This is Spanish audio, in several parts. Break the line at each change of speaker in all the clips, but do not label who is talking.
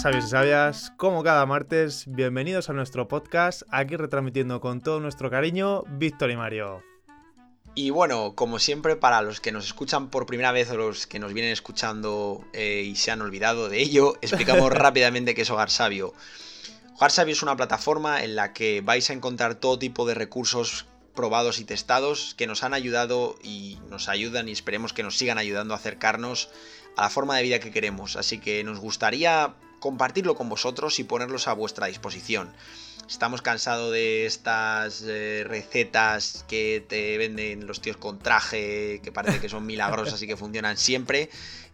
sabios y sabias, como cada martes, bienvenidos a nuestro podcast, aquí retransmitiendo con todo nuestro cariño Víctor y Mario.
Y bueno, como siempre, para los que nos escuchan por primera vez o los que nos vienen escuchando eh, y se han olvidado de ello, explicamos rápidamente qué es Hogar Sabio. Hogar Sabio es una plataforma en la que vais a encontrar todo tipo de recursos probados y testados que nos han ayudado y nos ayudan y esperemos que nos sigan ayudando a acercarnos a la forma de vida que queremos. Así que nos gustaría compartirlo con vosotros y ponerlos a vuestra disposición. Estamos cansados de estas eh, recetas que te venden los tíos con traje, que parece que son milagrosas y que funcionan siempre.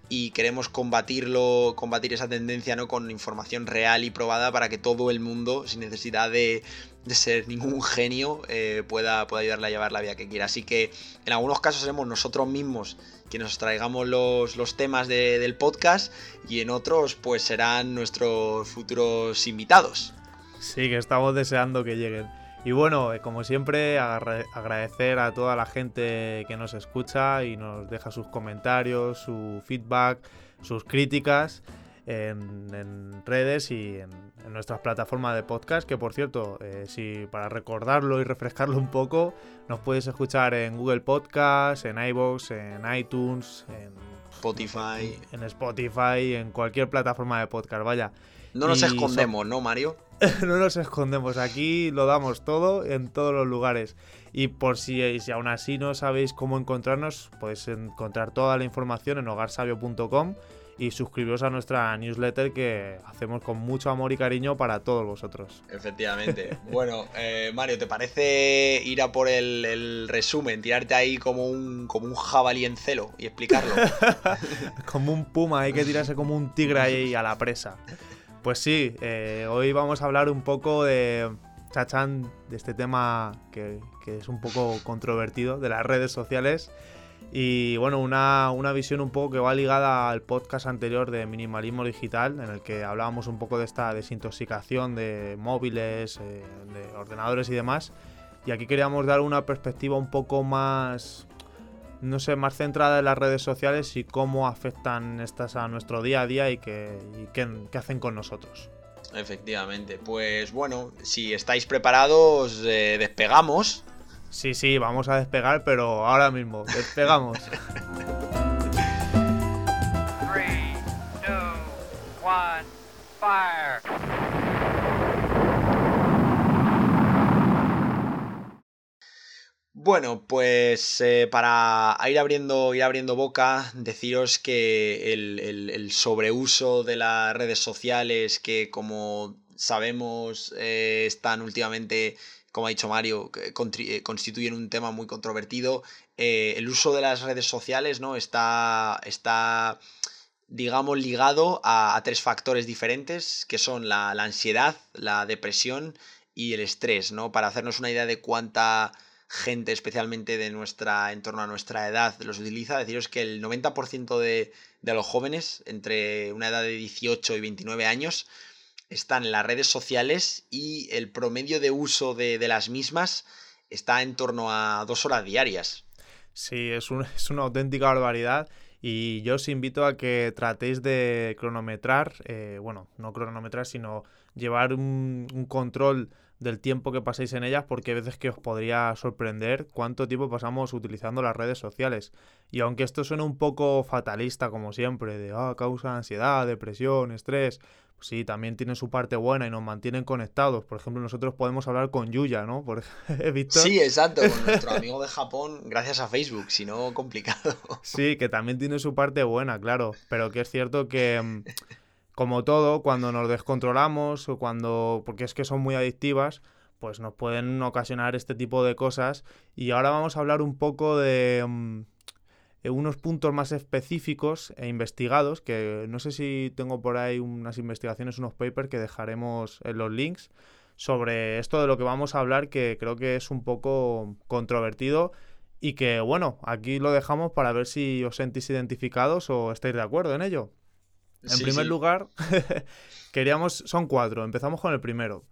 Y queremos combatirlo, combatir esa tendencia ¿no? con información real y probada para que todo el mundo, sin necesidad de, ser ningún genio, eh, pueda, pueda ayudarle a llevar la vida que quiera. Así que en algunos casos seremos nosotros mismos que nos traigamos los, los temas del podcast y en otros pues serán nuestros futuros invitados.
Sí, que estamos deseando que lleguen. Y bueno, eh, como siempre, agradecer a toda la gente que nos escucha y nos deja sus comentarios, su feedback, sus críticas en, redes y en, nuestras plataformas de podcast, que por cierto, eh, si para recordarlo y refrescarlo un poco, nos puedes escuchar en Google Podcast, en iVoox, en iTunes, en
Spotify.
En Spotify, en cualquier plataforma de podcast, vaya.
No nos escondemos, ¿no, Mario?
no nos escondemos, aquí lo damos todo en todos los lugares. Y por si, si aún así no sabéis cómo encontrarnos, podéis encontrar toda la información en hogarsabio.com y suscribiros a nuestra newsletter que hacemos con mucho amor y cariño para todos vosotros.
Efectivamente. bueno, eh, Mario, ¿te parece ir a por el, resumen, tirarte ahí como un, como un jabalí en celo y explicarlo?
como un puma, hay que tirarse como un tigre ahí a la presa. Pues sí, eh, hoy vamos a hablar un poco de Chachan, de este tema que, es un poco controvertido, de las redes sociales. Y bueno, una, visión un poco que va ligada al podcast anterior de Minimalismo Digital, en el que hablábamos un poco de esta desintoxicación de móviles, eh, de ordenadores y demás. Y aquí queríamos dar una perspectiva un poco más, no sé, más centrada en las redes sociales y cómo afectan estas a nuestro día a día y qué, qué, hacen con nosotros.
Efectivamente, pues bueno, si estáis preparados, eh, despegamos
Sí, sí, vamos a despegar, pero ahora mismo, despegamos.
Bueno, pues eh, para ir abriendo, ir abriendo boca, deciros que el, sobreuso de las redes sociales, que como sabemos eh, están últimamente como ha dicho Mario, eh, constituyen un tema muy controvertido. El uso de las redes sociales ¿no? está, está digamos, ligado a, tres factores diferentes, que son la, ansiedad, la depresión y el estrés, ¿no? Para hacernos una idea de cuánta gente, especialmente de nuestra, en torno a nuestra edad, los utiliza, deciros que el 90% de, de los jóvenes, entre una edad de 18 y 29 años, están en las redes sociales y el promedio de uso de, las mismas está en torno a dos horas diarias.
Sí, es, es una auténtica barbaridad. Y yo os invito a que tratéis de cronometrar, eh, bueno, no cronometrar, sino llevar un, un, control del tiempo que paséis en ellas, porque hay veces que os podría sorprender cuánto tiempo pasamos utilizando las redes sociales. Y aunque esto suene un poco fatalista, como siempre, de ah, causa ansiedad, depresión, estrés, sí, también tiene su parte buena y nos mantienen conectados. Por ejemplo, nosotros podemos hablar con Yuya, ¿no? Por...
Sí, exacto, con nuestro amigo de Japón, gracias a Facebook, si no, complicado.
Sí, que también tiene su parte buena, claro, pero que es cierto que, mm, como todo, cuando nos descontrolamos o cuando, porque es que son muy adictivas, pues nos pueden ocasionar este tipo de cosas. Y ahora vamos a hablar un poco de mm, eh, unos puntos más específicos e investigados, que no sé si tengo por ahí unas investigaciones, unos papers que dejaremos en los links sobre esto de lo que vamos a hablar, que creo que es un poco controvertido y que, bueno, aquí lo dejamos para ver si os sentís identificados o estáis de acuerdo en ello. En primer lugar, queríamos, son cuatro, empezamos con el primero.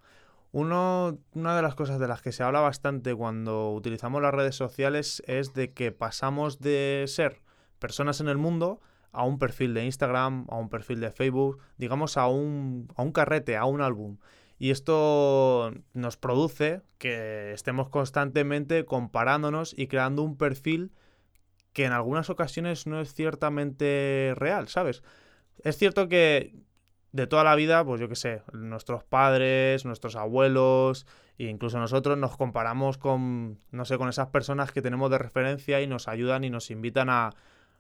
Uno, una de las cosas de las que se habla bastante cuando utilizamos las redes sociales es de que pasamos de ser personas en el mundo a un perfil de Instagram, a un perfil de Facebook, digamos a un, a un carrete, a un álbum. Y esto nos produce que estemos constantemente comparándonos y creando un perfil que en algunas ocasiones no es ciertamente real, ¿sabes? Es cierto que de toda la vida, pues yo qué sé, nuestros padres, nuestros abuelos e incluso nosotros nos comparamos con, no sé, con esas personas que tenemos de referencia y nos ayudan y nos invitan a,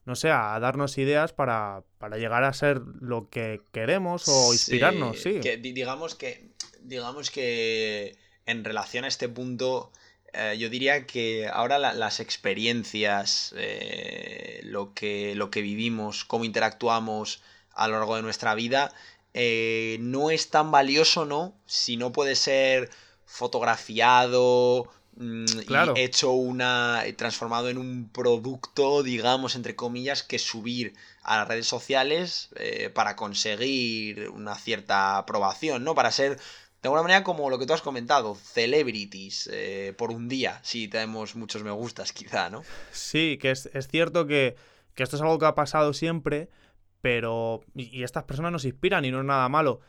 no sé, a darnos ideas para, para llegar a ser lo que queremos o inspirarnos, sí.
digamos que, digamos que en relación a este punto, eh, yo diría que ahora las experiencias, eh, lo, que, lo que vivimos, cómo interactuamos a lo largo de nuestra vida, eh, no es tan valioso, ¿no? Si no puede ser fotografiado mm, y hecho una. transformado en un producto, digamos, entre comillas, que subir a las redes sociales eh, para conseguir una cierta aprobación, ¿no? Para ser. De alguna manera, como lo que tú has comentado, celebrities eh, por un día, si tenemos muchos me gustas, quizá, ¿no?
Sí, que es, es cierto que, que esto es algo que ha pasado siempre, pero y, estas personas nos inspiran y no es nada malo.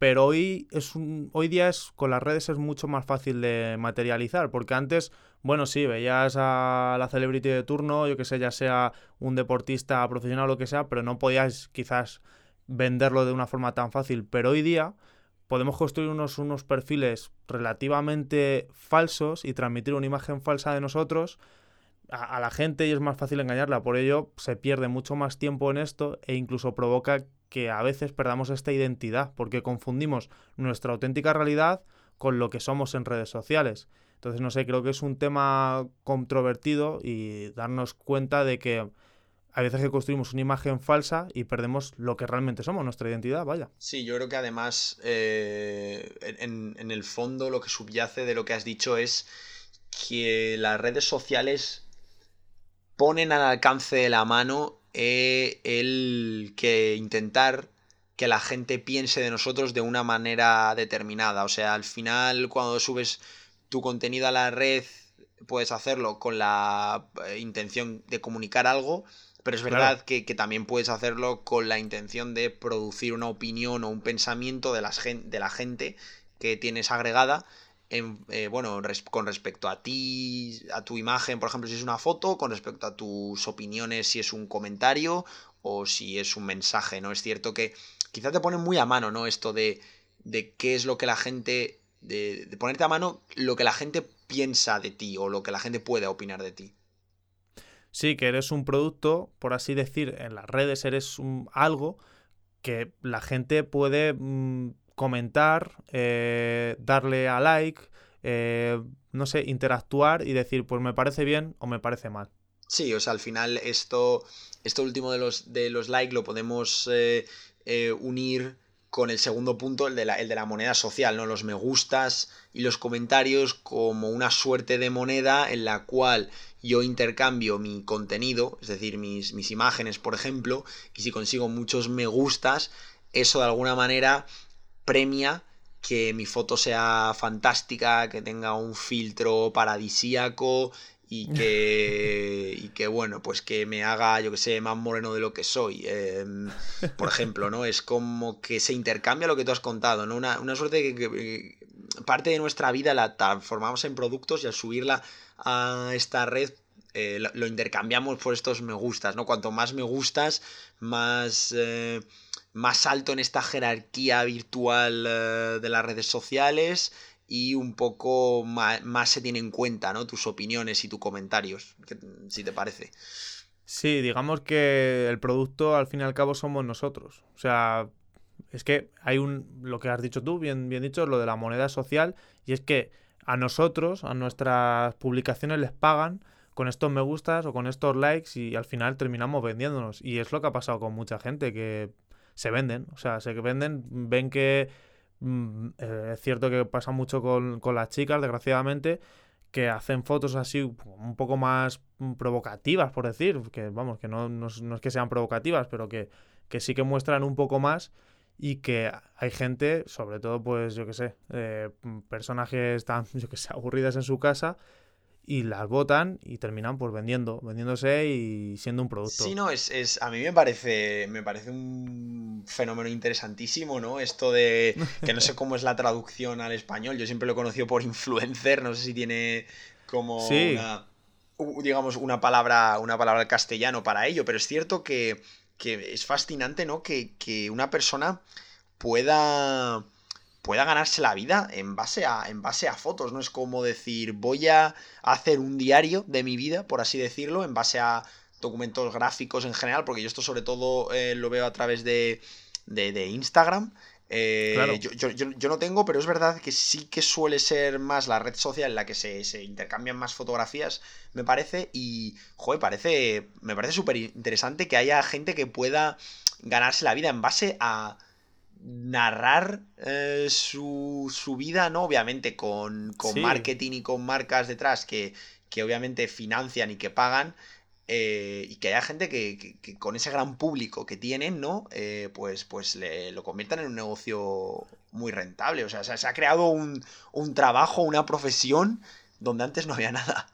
Pero hoy es un, hoy día es con las redes es mucho más fácil de materializar, porque antes, bueno, sí, veías a la celebrity de turno, yo que sé, ya sea un deportista profesional o lo que sea, pero no podías quizás venderlo de una forma tan fácil. Pero hoy día podemos construir unos, unos perfiles relativamente falsos y transmitir una imagen falsa de nosotros a, la gente y es más fácil engañarla. Por ello se pierde mucho más tiempo en esto e incluso provoca que a veces perdamos esta identidad porque confundimos nuestra auténtica realidad con lo que somos en redes sociales. Entonces, no sé, creo que es un tema controvertido y darnos cuenta de que a veces que construimos una imagen falsa y perdemos lo que realmente somos, nuestra identidad, vaya.
Sí, yo creo que además eh, en, en el fondo lo que subyace de lo que has dicho es que las redes sociales ponen al alcance de la mano eh, el que intentar que la gente piense de nosotros de una manera determinada. O sea, al final cuando subes tu contenido a la red puedes hacerlo con la eh, intención de comunicar algo, pero es verdad que, también puedes hacerlo con la intención de producir una opinión o un pensamiento de, las, de la gente que tienes agregada eh, bueno, con respecto a ti, a tu imagen, por ejemplo, si es una foto, con respecto a tus opiniones, si es un comentario o si es un mensaje, ¿no? Es cierto que quizás te pone muy a mano, ¿no? Esto de, de qué es lo que la gente, de, ponerte a mano lo que la gente piensa de ti o lo que la gente puede opinar de ti.
Sí, que eres un producto, por así decir, en las redes eres un, algo que la gente puede mm, comentar, eh, darle a like, eh, no sé, interactuar y decir, pues me parece bien o me parece mal.
Sí, o sea, al final esto, esto último de los, de los likes lo podemos eh, unir con el segundo punto, el de, la, el de la moneda social, ¿no? Los me gustas y los comentarios como una suerte de moneda en la cual yo intercambio mi contenido, es decir, mis, mis imágenes, por ejemplo, y si consigo muchos me gustas, eso de alguna manera premia que mi foto sea fantástica, que tenga un filtro paradisíaco y que, y que bueno, pues que me haga, yo que sé, más moreno de lo que soy. Em, por ejemplo, ¿no? Es como que se intercambia lo que tú has contado, ¿no? Una, suerte de que, parte de nuestra vida la transformamos en productos y al subirla a esta red eh, lo, intercambiamos por estos me gustas, ¿no? Cuanto más me gustas, más... Eh, más alto en esta jerarquía virtual eh, de las redes sociales y un poco más, se tiene en cuenta, ¿no? Tus opiniones y tus comentarios, si te parece.
Sí, digamos que el producto al fin y al cabo somos nosotros. O sea, es que hay un, lo que has dicho tú, bien, bien dicho, lo de la moneda social, y es que a nosotros, a nuestras publicaciones les pagan con estos me gustas o con estos likes y al final terminamos vendiéndonos. Y es lo que ha pasado con mucha gente, que se venden. O sea, se venden, ven que mm, eh, es cierto que pasa mucho con, las chicas, desgraciadamente, que hacen fotos así un poco más provocativas, por decir, que vamos, que no, no, es que sean provocativas, pero que, que, sí que muestran un poco más y que hay gente, sobre todo, pues yo que sé, eh, personajes tan, yo que sé, aburridas en su casa y las votan y terminan pues vendiendo, vendiéndose y siendo un producto.
Sí, no, es, es, a mí me parece, me parece un fenómeno interesantísimo, ¿no? Esto de, que no sé cómo es la traducción al español, yo siempre lo he conocido por influencer, no sé si tiene como una, digamos, una palabra, una palabra castellano para ello, pero es cierto que, que es fascinante, ¿no? Que, que una persona pueda pueda ganarse la vida en base a, en base a fotos. No es como decir, voy a hacer un diario de mi vida, por así decirlo, en base a documentos gráficos en general, porque yo esto sobre todo eh, lo veo a través de, de, Instagram. Eh, yo, no tengo, pero es verdad que sí que suele ser más la red social en la que se, se intercambian más fotografías, me parece. Y, joder, parece, me parece súper interesante que haya gente que pueda ganarse la vida en base a narrar eh, su, su, vida, ¿no? Obviamente con, con marketing y con marcas detrás que, que obviamente financian y que pagan. Eh, y que haya gente que, que, con ese gran público que tienen, ¿no? Eh, pues, pues le, lo conviertan en un negocio muy rentable. O sea, se ha creado un, un trabajo, una profesión donde antes no había nada.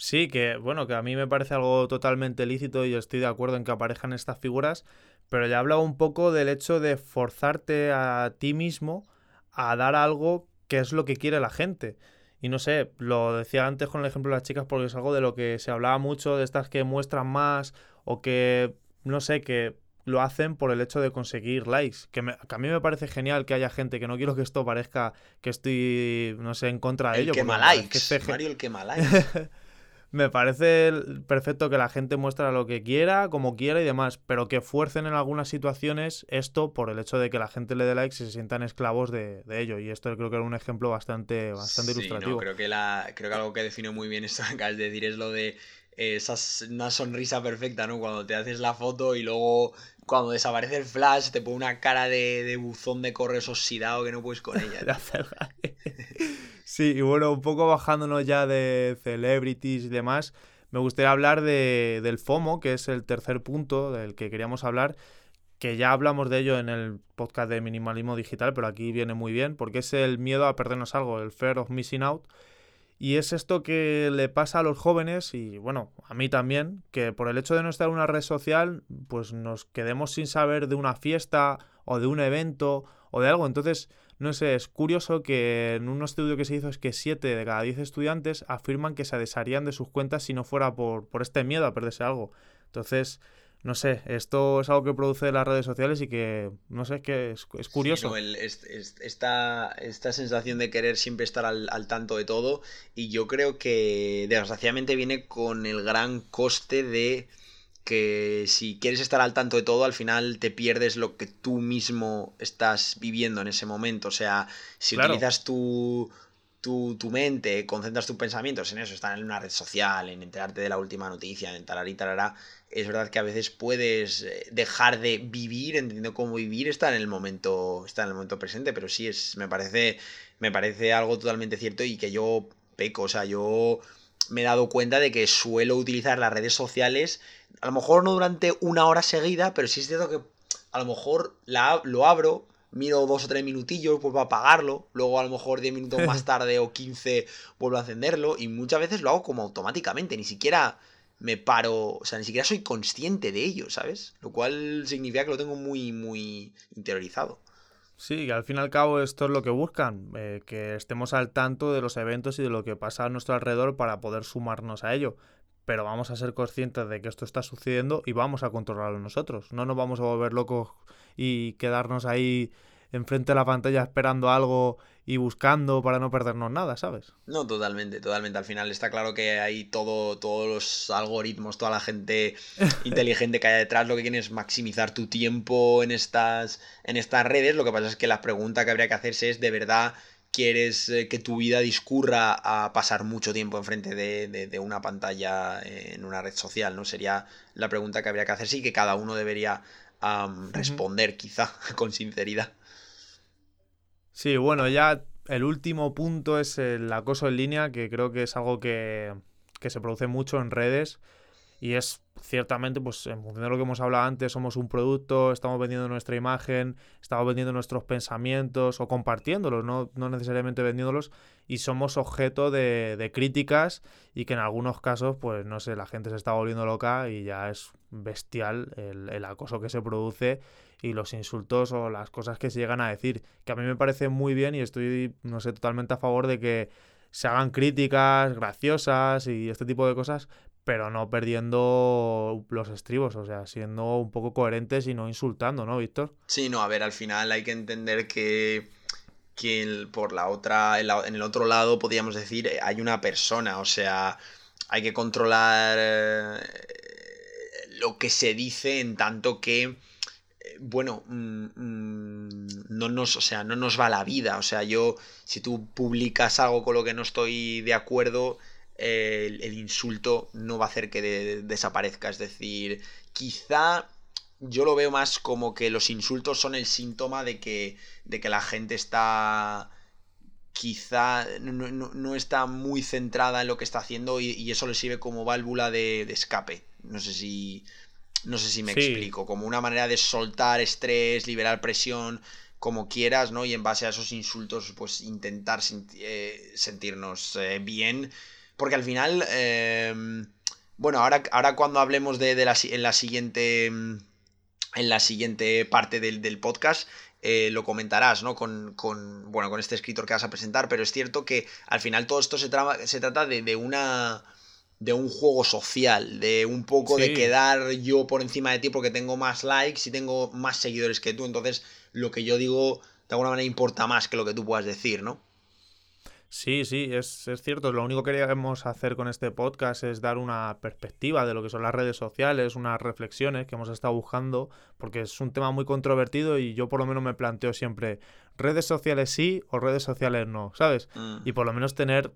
Sí, que bueno, que a mí me parece algo totalmente lícito y estoy de acuerdo en que aparezcan estas figuras, pero ya hablado un poco del hecho de forzarte a ti mismo a dar algo que es lo que quiere la gente. Y no sé, lo decía antes con el ejemplo de las chicas porque es algo de lo que se hablaba mucho, de estas que muestran más o que, no sé, que lo hacen por el hecho de conseguir likes. Que, a mí me parece genial que haya gente que no quiero que esto parezca que estoy, no sé, en contra de
el
ello.
Quema likes. Que Mario, el quema likes.
Me parece perfecto que la gente muestre lo que quiera, como quiera y demás, pero que fuercen en algunas situaciones esto por el hecho de que la gente le dé likes y se sientan esclavos de, ello. Y esto creo que era un ejemplo bastante, bastante sí, ilustrativo.
No, creo, que la, creo que algo que define muy bien esto que acabas de decir es lo de eh, esa, una sonrisa perfecta, ¿no? Cuando te haces la foto y luego cuando desaparece el flash te pone una cara de, de buzón de correos oxidado que no puedes con ella.
Sí, y bueno, un poco bajándonos ya de celebrities y demás, me gustaría hablar de, del FOMO, que es el tercer punto del que queríamos hablar, que ya hablamos de ello en el podcast de minimalismo digital, pero aquí viene muy bien, porque es el miedo a perdernos algo, el fear of missing out. Y es esto que le pasa a los jóvenes y bueno, a mí también, que por el hecho de no estar en una red social, pues nos quedemos sin saber de una fiesta o de un evento o de algo. Entonces, no sé, es curioso que en un estudio que se hizo es que 7 de cada 10 estudiantes afirman que se desharían de sus cuentas si no fuera por, por este miedo a perderse algo. Entonces, no sé, esto es algo que produce las redes sociales y que, no sé, es que es, curioso.
esta, esta, sensación de querer siempre estar al, al, tanto de todo y yo creo que desgraciadamente viene con el gran coste de que si quieres estar al tanto de todo, al final te pierdes lo que tú mismo estás viviendo en ese momento. O sea, si utilizas tu, tu, mente, concentras tus pensamientos en eso, estar en una red social, en enterarte de la última noticia, en talar y talará, es verdad que a veces puedes eh, dejar de vivir, entendiendo cómo vivir, estar en el momento, estar en el momento presente, pero sí es, me parece, me parece algo totalmente cierto y que yo peco, o sea, yo me he dado cuenta de que suelo utilizar las redes sociales a lo mejor no durante una hora seguida, pero sí es cierto que a lo mejor la, lo abro, miro dos o tres minutillos, vuelvo a apagarlo, luego a lo mejor diez minutos más tarde o quince vuelvo a encenderlo y muchas veces lo hago como automáticamente, ni siquiera me paro, o sea, ni siquiera soy consciente de ello, ¿sabes? Lo cual significa que lo tengo muy, muy interiorizado.
Sí, que al fin y al cabo esto es lo que buscan, eh, que estemos al tanto de los eventos y de lo que pasa a nuestro alrededor para poder sumarnos a ello pero vamos a ser conscientes de que esto está sucediendo y vamos a controlarlo nosotros. No nos vamos a volver locos y quedarnos ahí enfrente de la pantalla esperando algo y buscando para no perdernos nada, ¿sabes?
No, totalmente, totalmente. Al final está claro que hay todo, todos los algoritmos, toda la gente inteligente que hay detrás, lo que quieren es maximizar tu tiempo en estas, en estas redes. Lo que pasa es que la pregunta que habría que hacerse es de verdad quieres eh, que tu vida discurra a pasar mucho tiempo enfrente de, una pantalla en una red social, ¿no? Sería la pregunta que habría que hacerse y que cada uno debería responder, quizá, con sinceridad.
Sí, bueno, ya el último punto es el acoso en línea, que creo que es algo que, que se produce mucho en redes y es ciertamente, pues en función de lo que hemos hablado antes, somos un producto, estamos vendiendo nuestra imagen, estamos vendiendo nuestros pensamientos o compartiéndolos, no, no necesariamente vendiéndolos, y somos objeto de, de, críticas y que en algunos casos, pues no sé, la gente se está volviendo loca y ya es bestial el, el acoso que se produce y los insultos o las cosas que se llegan a decir, que a mí me parece muy bien y estoy, no sé, totalmente a favor de que se hagan críticas graciosas y este tipo de cosas, pero no perdiendo los estribos, o sea, siendo un poco coherentes y no insultando, ¿no, Víctor?
Sí, no, a ver, al final hay que entender que, que por la otra, en el otro lado, podríamos decir, eh, hay una persona, o sea, hay que controlar eh, lo que se dice en tanto que eh, bueno, mm, mm, no nos, o sea, no nos va la vida. O sea, yo, si tú publicas algo con lo que no estoy de acuerdo, el, insulto no va a hacer que desaparezca. Es decir, quizá yo lo veo más como que los insultos son el síntoma de que, de que la gente está quizá no, está muy centrada en lo que está haciendo y, eso le sirve como válvula de, escape. No sé si. No sé si me explico. Como una manera de soltar estrés, liberar presión, como quieras, ¿no? Y en base a esos insultos, pues intentar eh, sentirnos eh, bien porque al final, em, bueno, ahora, ahora cuando hablemos de, la, en la siguiente en la siguiente parte del, podcast, eh, lo comentarás, ¿no? Con, con, bueno, con este escritor que vas a presentar, pero es cierto que al final todo esto se, se trata de, una de un juego social, de un poco de quedar yo por encima de ti porque tengo más likes y tengo más seguidores que tú, entonces lo que yo digo de alguna manera importa más que lo que tú puedas decir, ¿no?
Sí, sí, es, es, cierto. Lo único que queríamos hacer con este podcast es dar una perspectiva de lo que son las redes sociales, unas reflexiones que hemos estado buscando, porque es un tema muy controvertido y yo por lo menos me planteo siempre redes sociales sí o redes sociales no, ¿sabes? Mm. Y por lo menos tener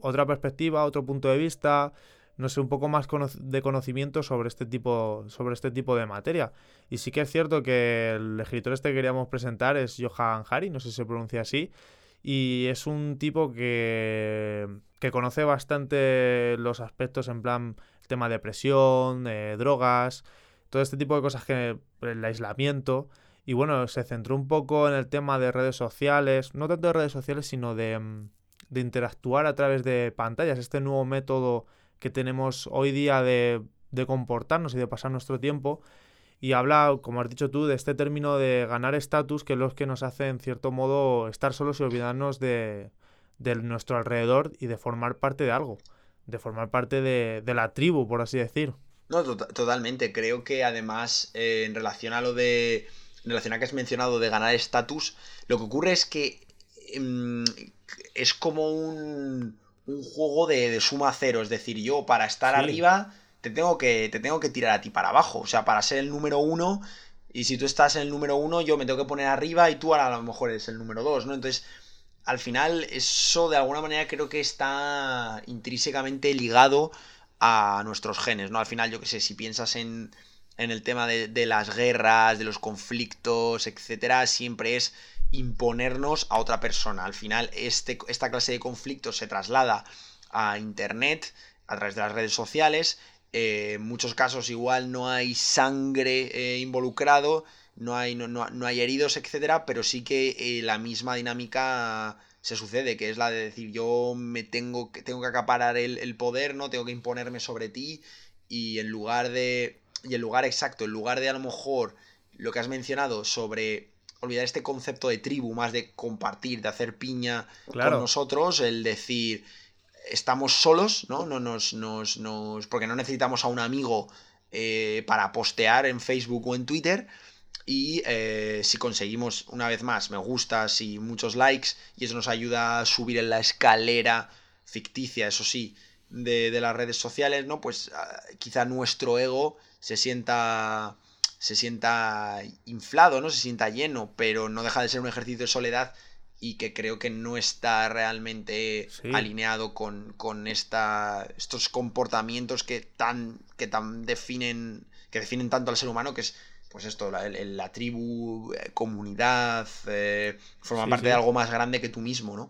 otra perspectiva, otro punto de vista, no sé, un poco más de conocimiento sobre este tipo sobre este tipo de materia. Y sí que es cierto que el escritor este que queríamos presentar es Johan Hari, no sé si se pronuncia así y es un tipo que, que conoce bastante los aspectos en plan tema de depresión, de drogas, todo este tipo de cosas que el aislamiento. Y bueno, se centró un poco en el tema de redes sociales, no tanto de redes sociales, sino de, mm, de interactuar a través de pantallas, este nuevo método que tenemos hoy día de, de comportarnos y de pasar nuestro tiempo y habla, como has dicho tú, de este término de ganar estatus, que es lo que nos hace, en cierto modo, estar solos y olvidarnos de, nuestro alrededor y de formar parte de algo, de formar parte de, la tribu, por así decir.
No, totalmente. Creo que además, eh, en relación a lo de. En relación a que has mencionado de ganar estatus, lo que ocurre es que em, es como un, un juego de, suma cero. Es decir, yo para estar arriba te tengo, que, te tengo que tirar a ti para abajo. O sea, para ser el número uno. Y si tú estás en el número uno, yo me tengo que poner arriba y tú ahora a lo mejor eres el número dos, ¿no? Entonces, al final, eso de alguna manera creo que está intrínsecamente ligado a nuestros genes, ¿no? Al final, yo que sé, si piensas en, en el tema de, de, las guerras, de los conflictos, etcétera, siempre es imponernos a otra persona. Al final, este, esta clase de conflictos se traslada a internet, a través de las redes sociales, eh, en muchos casos igual no hay sangre eh, involucrado, no hay, no, no, hay heridos, etcétera, pero sí que eh, la misma dinámica se sucede, que es la de decir yo me tengo que, tengo que acaparar el, poder, ¿no? Tengo que imponerme sobre ti y en lugar de... Y en lugar exacto, en lugar de a lo mejor lo que has mencionado sobre olvidar este concepto de tribu, más de compartir, de hacer piña con nosotros, el decir, estamos solos, ¿no? no nos, nos, nos, porque no necesitamos a un amigo eh, para postear en Facebook o en Twitter. Y eh, si conseguimos una vez más me gustas y muchos likes, y eso nos ayuda a subir en la escalera ficticia, eso sí, de, de las redes sociales, ¿no? Pues ah, quizá nuestro ego se sienta se sienta inflado, ¿no? Se sienta lleno, pero no deja de ser un ejercicio de soledad y que creo que no está realmente alineado con, con esta, estos comportamientos que tan, que tan definen, que definen tanto al ser humano, que es pues esto, la, la tribu, eh, comunidad, eh, forma parte de algo más grande que tú mismo, ¿no?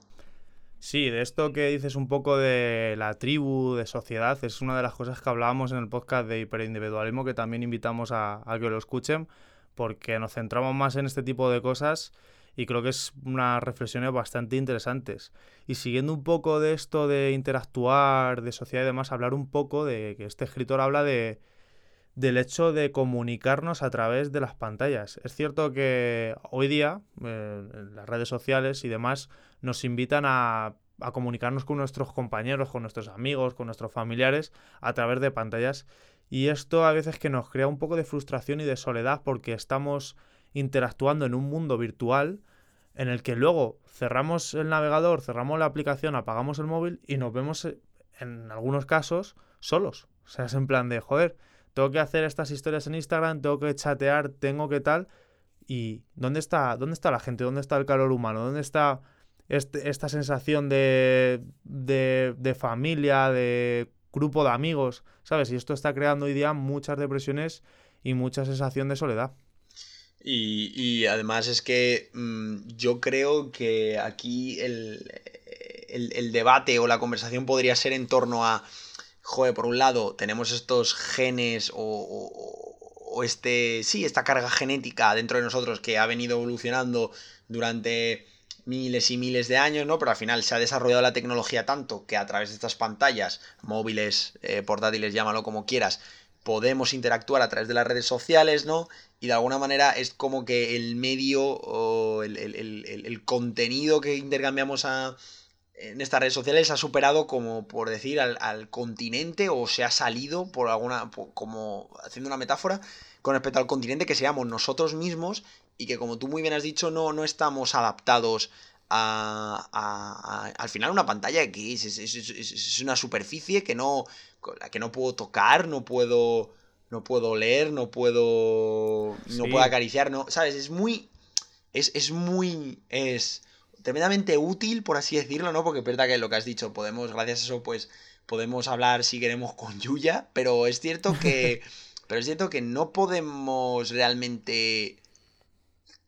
Sí, de esto que dices un poco de la tribu, de sociedad, es una de las cosas que hablábamos en el podcast de hiperindividualismo que también invitamos a, a que lo escuchen porque nos centramos más en este tipo de cosas y creo que es unas reflexiones bastante interesantes. Y siguiendo un poco de esto de interactuar, de sociedad y demás, hablar un poco de que este escritor habla de del hecho de comunicarnos a través de las pantallas. Es cierto que hoy día eh, las redes sociales y demás nos invitan a, a comunicarnos con nuestros compañeros, con nuestros amigos, con nuestros familiares a través de pantallas. Y esto a veces que nos crea un poco de frustración y de soledad porque estamos interactuando en un mundo virtual en el que luego cerramos el navegador, cerramos la aplicación, apagamos el móvil y nos vemos eh, en algunos casos solos. O sea, es en plan de, joder, tengo que hacer estas historias en Instagram, tengo que chatear, tengo que tal. ¿Y dónde está, dónde está la gente? ¿Dónde está el calor humano? ¿Dónde está este, esta sensación de, de, de familia, de grupo de amigos? ¿Sabes? Y esto está creando hoy día muchas depresiones y mucha sensación de soledad.
Y, y además es que mmm, yo creo que aquí el, el, el, debate o la conversación podría ser en torno a, joder, por un lado tenemos estos genes o, o, o este, sí, esta carga genética dentro de nosotros que ha venido evolucionando durante miles y miles de años, ¿no? Pero al final se ha desarrollado la tecnología tanto que a través de estas pantallas, móviles, eh, portátiles, llámalo como quieras, podemos interactuar a través de las redes sociales, ¿no? Y de alguna manera es como que el medio o el, el, el, contenido que intercambiamos en estas redes sociales ha superado, como por decir, al, continente o se ha salido por alguna, como haciendo una metáfora, con respecto al continente que seamos nosotros mismos y que como tú muy bien has dicho no, no estamos adaptados a, a, al final una pantalla que es, una superficie que no, la que no puedo tocar, no puedo, no puedo leer, no puedo, no puedo acariciar, no, ¿sabes? Es muy, es, es muy, es tremendamente útil, por así decirlo, ¿no? Porque es verdad que lo que has dicho, podemos, gracias a eso, pues, podemos hablar si queremos con Yuya, pero es cierto que, pero es cierto que no podemos realmente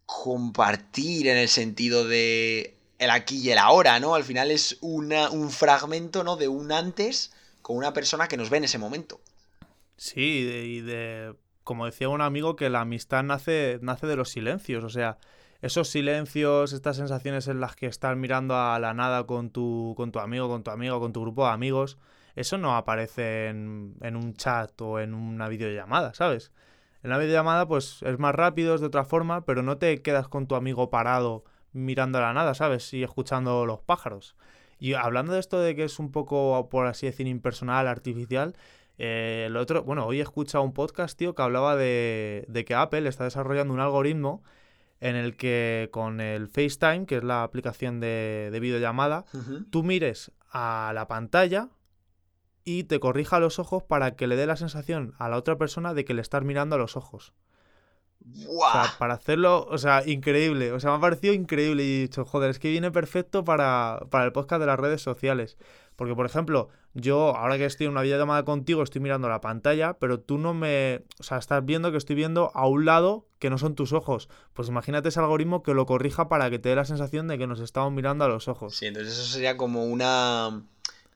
compartir en el sentido de el aquí y el ahora, ¿no? Al final es una, un fragmento, ¿no? De un antes con una persona que nos ve en ese momento.
Sí, y de, y de como decía un amigo, que la amistad nace, nace de los silencios, o sea, esos silencios, estas sensaciones en las que estás mirando a la nada con tu, con tu amigo, con tu amigo, con tu grupo de amigos, eso no aparece en, en un chat o en una videollamada, ¿sabes? En la videollamada, pues es más rápido, es de otra forma, pero no te quedas con tu amigo parado mirando a la nada, ¿sabes? Y escuchando los pájaros. Y hablando de esto de que es un poco, por así decir, impersonal, artificial, eh, el otro, bueno, hoy he escuchado un podcast, tío, que hablaba de, de que Apple está desarrollando un algoritmo en el que con el FaceTime, que es la aplicación de, de videollamada, uh -huh. tú mires a la pantalla y te corrija los ojos para que le dé la sensación a la otra persona de que le estás mirando a los ojos. Sea, para hacerlo, o sea, increíble. O sea, me ha parecido increíble y he dicho, joder, es que viene perfecto para, para el podcast de las redes sociales. Porque, por ejemplo, yo, ahora que estoy en una videollamada contigo, estoy mirando la pantalla, pero tú no me. O sea, estás viendo que estoy viendo a un lado que no son tus ojos. Pues imagínate ese algoritmo que lo corrija para que te dé la sensación de que nos estamos mirando a los ojos.
Sí, entonces eso sería como una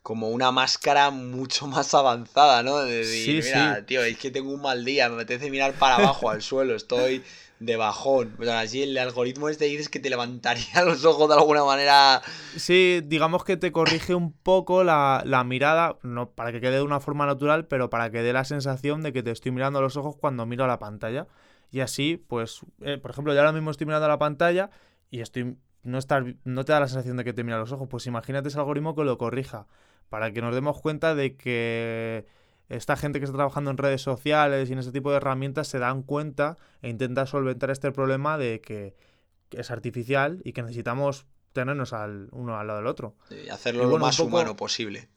como una máscara mucho más avanzada, ¿no? De decir, sí, mira, sí. tío, es que tengo un mal día, me apetece mirar para abajo al suelo, estoy de bajón. O sea, así el algoritmo este dices que te levantaría los ojos de alguna manera.
Sí, digamos que te corrige un poco la, la, mirada, no para que quede de una forma natural, pero para que dé la sensación de que te estoy mirando a los ojos cuando miro a la pantalla. Y así, pues, eh, por ejemplo, yo ahora mismo estoy mirando a la pantalla y estoy. No, estar, no te da la sensación de que te mira a los ojos. Pues imagínate ese algoritmo que lo corrija para que nos demos cuenta de que esta gente que está trabajando en redes sociales y en ese tipo de herramientas se dan cuenta e intentan solventar este problema de que, es artificial y que necesitamos tenernos al uno al lado del otro.
Y hacerlo y bueno, lo más poco, humano posible.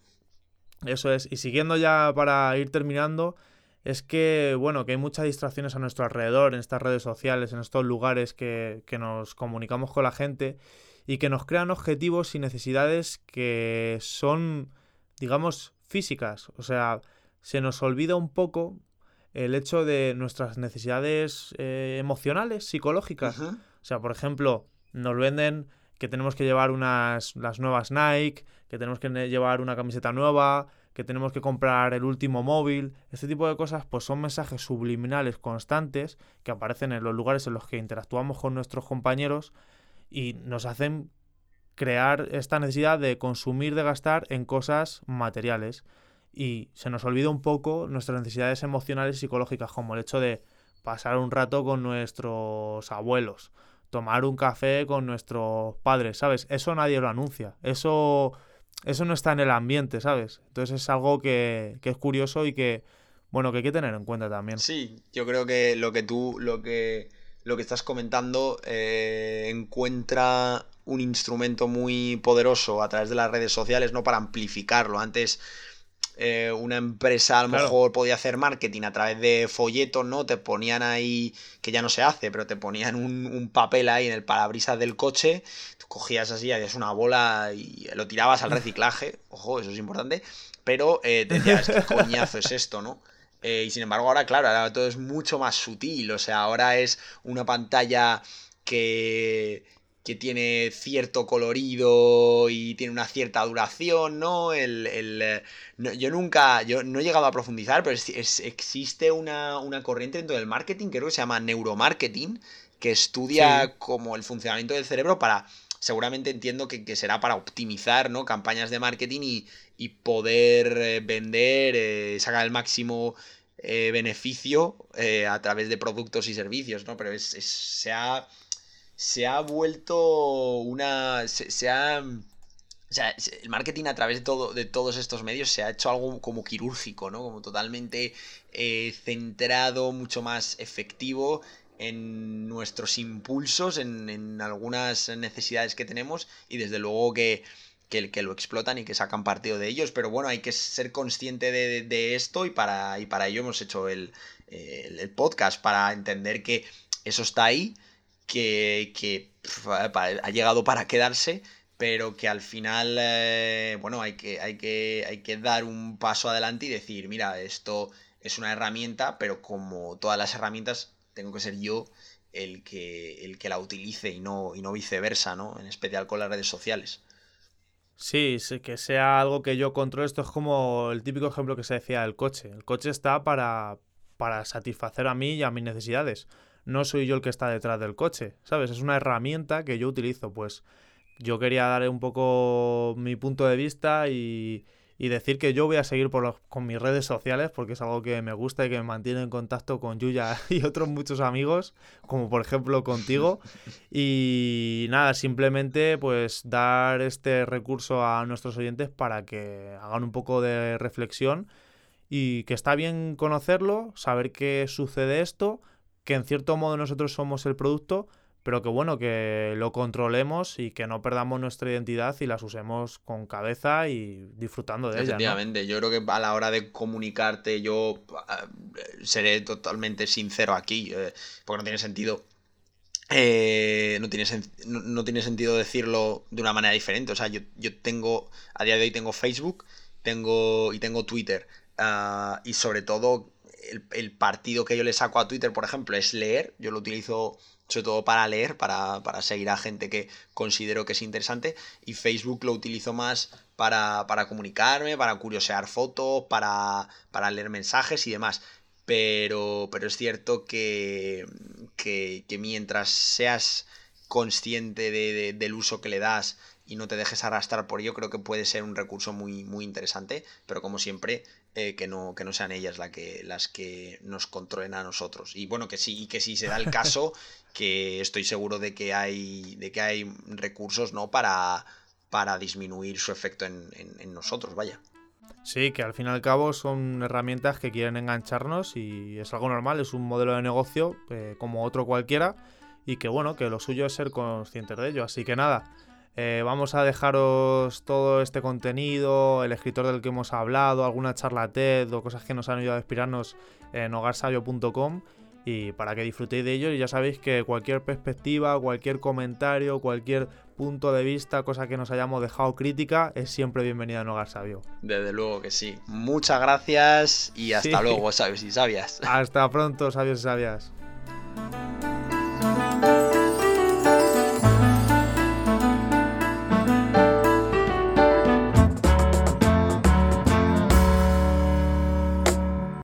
Eso es. Y siguiendo ya para ir terminando, es que, bueno, que hay muchas distracciones a nuestro alrededor, en estas redes sociales, en estos lugares que, que nos comunicamos con la gente y que nos crean objetivos y necesidades que son digamos, físicas. O sea, se nos olvida un poco el hecho de nuestras necesidades eh, emocionales, psicológicas. Uh -huh. O sea, por ejemplo, nos venden que tenemos que llevar unas las nuevas Nike, que tenemos que llevar una camiseta nueva, que tenemos que comprar el último móvil. Este tipo de cosas pues son mensajes subliminales constantes que aparecen en los lugares en los que interactuamos con nuestros compañeros y nos hacen crear esta necesidad de consumir, de gastar en cosas materiales. Y se nos olvida un poco nuestras necesidades emocionales y psicológicas, como el hecho de pasar un rato con nuestros abuelos, tomar un café con nuestros padres, ¿sabes? Eso nadie lo anuncia. Eso, eso no está en el ambiente, ¿sabes? Entonces es algo que, que es curioso y que, bueno, que hay que tener en cuenta también.
Sí, yo creo que lo que tú, lo que lo que estás comentando eh, encuentra un instrumento muy poderoso a través de las redes sociales, ¿no? Para amplificarlo. Antes eh, una empresa a lo mejor podía hacer marketing a través de folletos, ¿no? Te ponían ahí, que ya no se hace, pero te ponían un, papel ahí en el parabrisas del coche, tú cogías así, hacías una bola y lo tirabas al reciclaje, ojo, eso es importante, pero eh, te decías, ¿qué coñazo es esto, no? Eh, y sin embargo, ahora, claro, ahora todo es mucho más sutil. O sea, ahora es una pantalla que, que tiene cierto colorido y tiene una cierta duración, ¿no? El, el yo nunca, yo no he llegado a profundizar, pero existe una, una, corriente dentro del marketing, creo que se llama neuromarketing, que estudia como el funcionamiento del cerebro para, seguramente entiendo que, que será para optimizar, ¿no? Campañas de marketing y, y poder eh, vender, eh, sacar el máximo eh, beneficio a través de productos y servicios, ¿no? Pero es, se, ha, se ha vuelto una... Se, ha... O sea, el marketing a través de, todo, de todos estos medios se ha hecho algo como quirúrgico, ¿no? Como totalmente centrado, mucho más efectivo en nuestros impulsos, en, en algunas necesidades que tenemos y desde luego que que, lo explotan y que sacan partido de ellos, pero bueno, hay que ser consciente de, esto y para, y para ello hemos hecho el, podcast, para entender que eso está ahí, que, ha llegado para quedarse, pero que al final, eh, bueno, hay que, hay, que, hay que dar un paso adelante y decir, mira, esto es una herramienta, pero como todas las herramientas, tengo que ser yo el que, el que la utilice y no, y no viceversa, ¿no? En especial con las redes sociales.
Sí, que sea algo que yo controle. Esto es como el típico ejemplo que se decía del coche. El coche está para, para satisfacer a mí y a mis necesidades. No soy yo el que está detrás del coche, ¿sabes? Es una herramienta que yo utilizo. Pues yo quería dar un poco mi punto de vista y, y decir que yo voy a seguir con mis redes sociales porque es algo que me gusta y que me mantiene en contacto con Yuya y otros muchos amigos, como por ejemplo contigo. Y nada, simplemente pues dar este recurso a nuestros oyentes para que hagan un poco de reflexión y que está bien conocerlo, saber qué sucede esto, que en cierto modo nosotros somos el producto, pero que bueno, que lo controlemos y que no perdamos nuestra identidad y las usemos con cabeza y disfrutando de ella.
Efectivamente, yo creo que a la hora de comunicarte yo eh, seré totalmente sincero aquí, eh, porque no tiene sentido. Eh, no, tiene no, tiene sentido decirlo de una manera diferente. O sea, yo, tengo, a día de hoy tengo Facebook tengo, y tengo Twitter. Ah, y sobre todo, el, partido que yo le saco a Twitter, por ejemplo, es leer. Yo lo utilizo sobre todo para leer, para, seguir a gente que considero que es interesante. Y Facebook lo utilizo más para, comunicarme, para curiosear fotos, para, para leer mensajes y demás. Pero, pero es cierto que, que, mientras seas consciente del uso que le das y no te dejes arrastrar por ello, creo que puede ser un recurso muy, muy interesante. Pero como siempre, eh, que, no, que no sean ellas la que, las que nos controlen a nosotros. Y bueno, que sí, que si se da el caso, que estoy seguro de que hay, de que hay recursos ¿no? para, para disminuir su efecto en, nosotros, vaya.
Sí, que al fin y al cabo son herramientas que quieren engancharnos y es algo normal, es un modelo de negocio eh, como otro cualquiera y que bueno, que lo suyo es ser conscientes de ello. Así que nada, eh, vamos a dejaros todo este contenido, el escritor del que hemos hablado, alguna charla TED o cosas que nos han ayudado a inspirarnos en hogarsabio.com y para que disfrutéis de ello y ya sabéis que cualquier perspectiva, cualquier comentario, cualquier punto de vista, cosa que nos hayamos dejado crítica, es siempre bienvenida en Hogar Sabio.
Desde luego que sí. Muchas gracias y hasta luego, sabios y sabias.
Hasta pronto, sabios y sabias.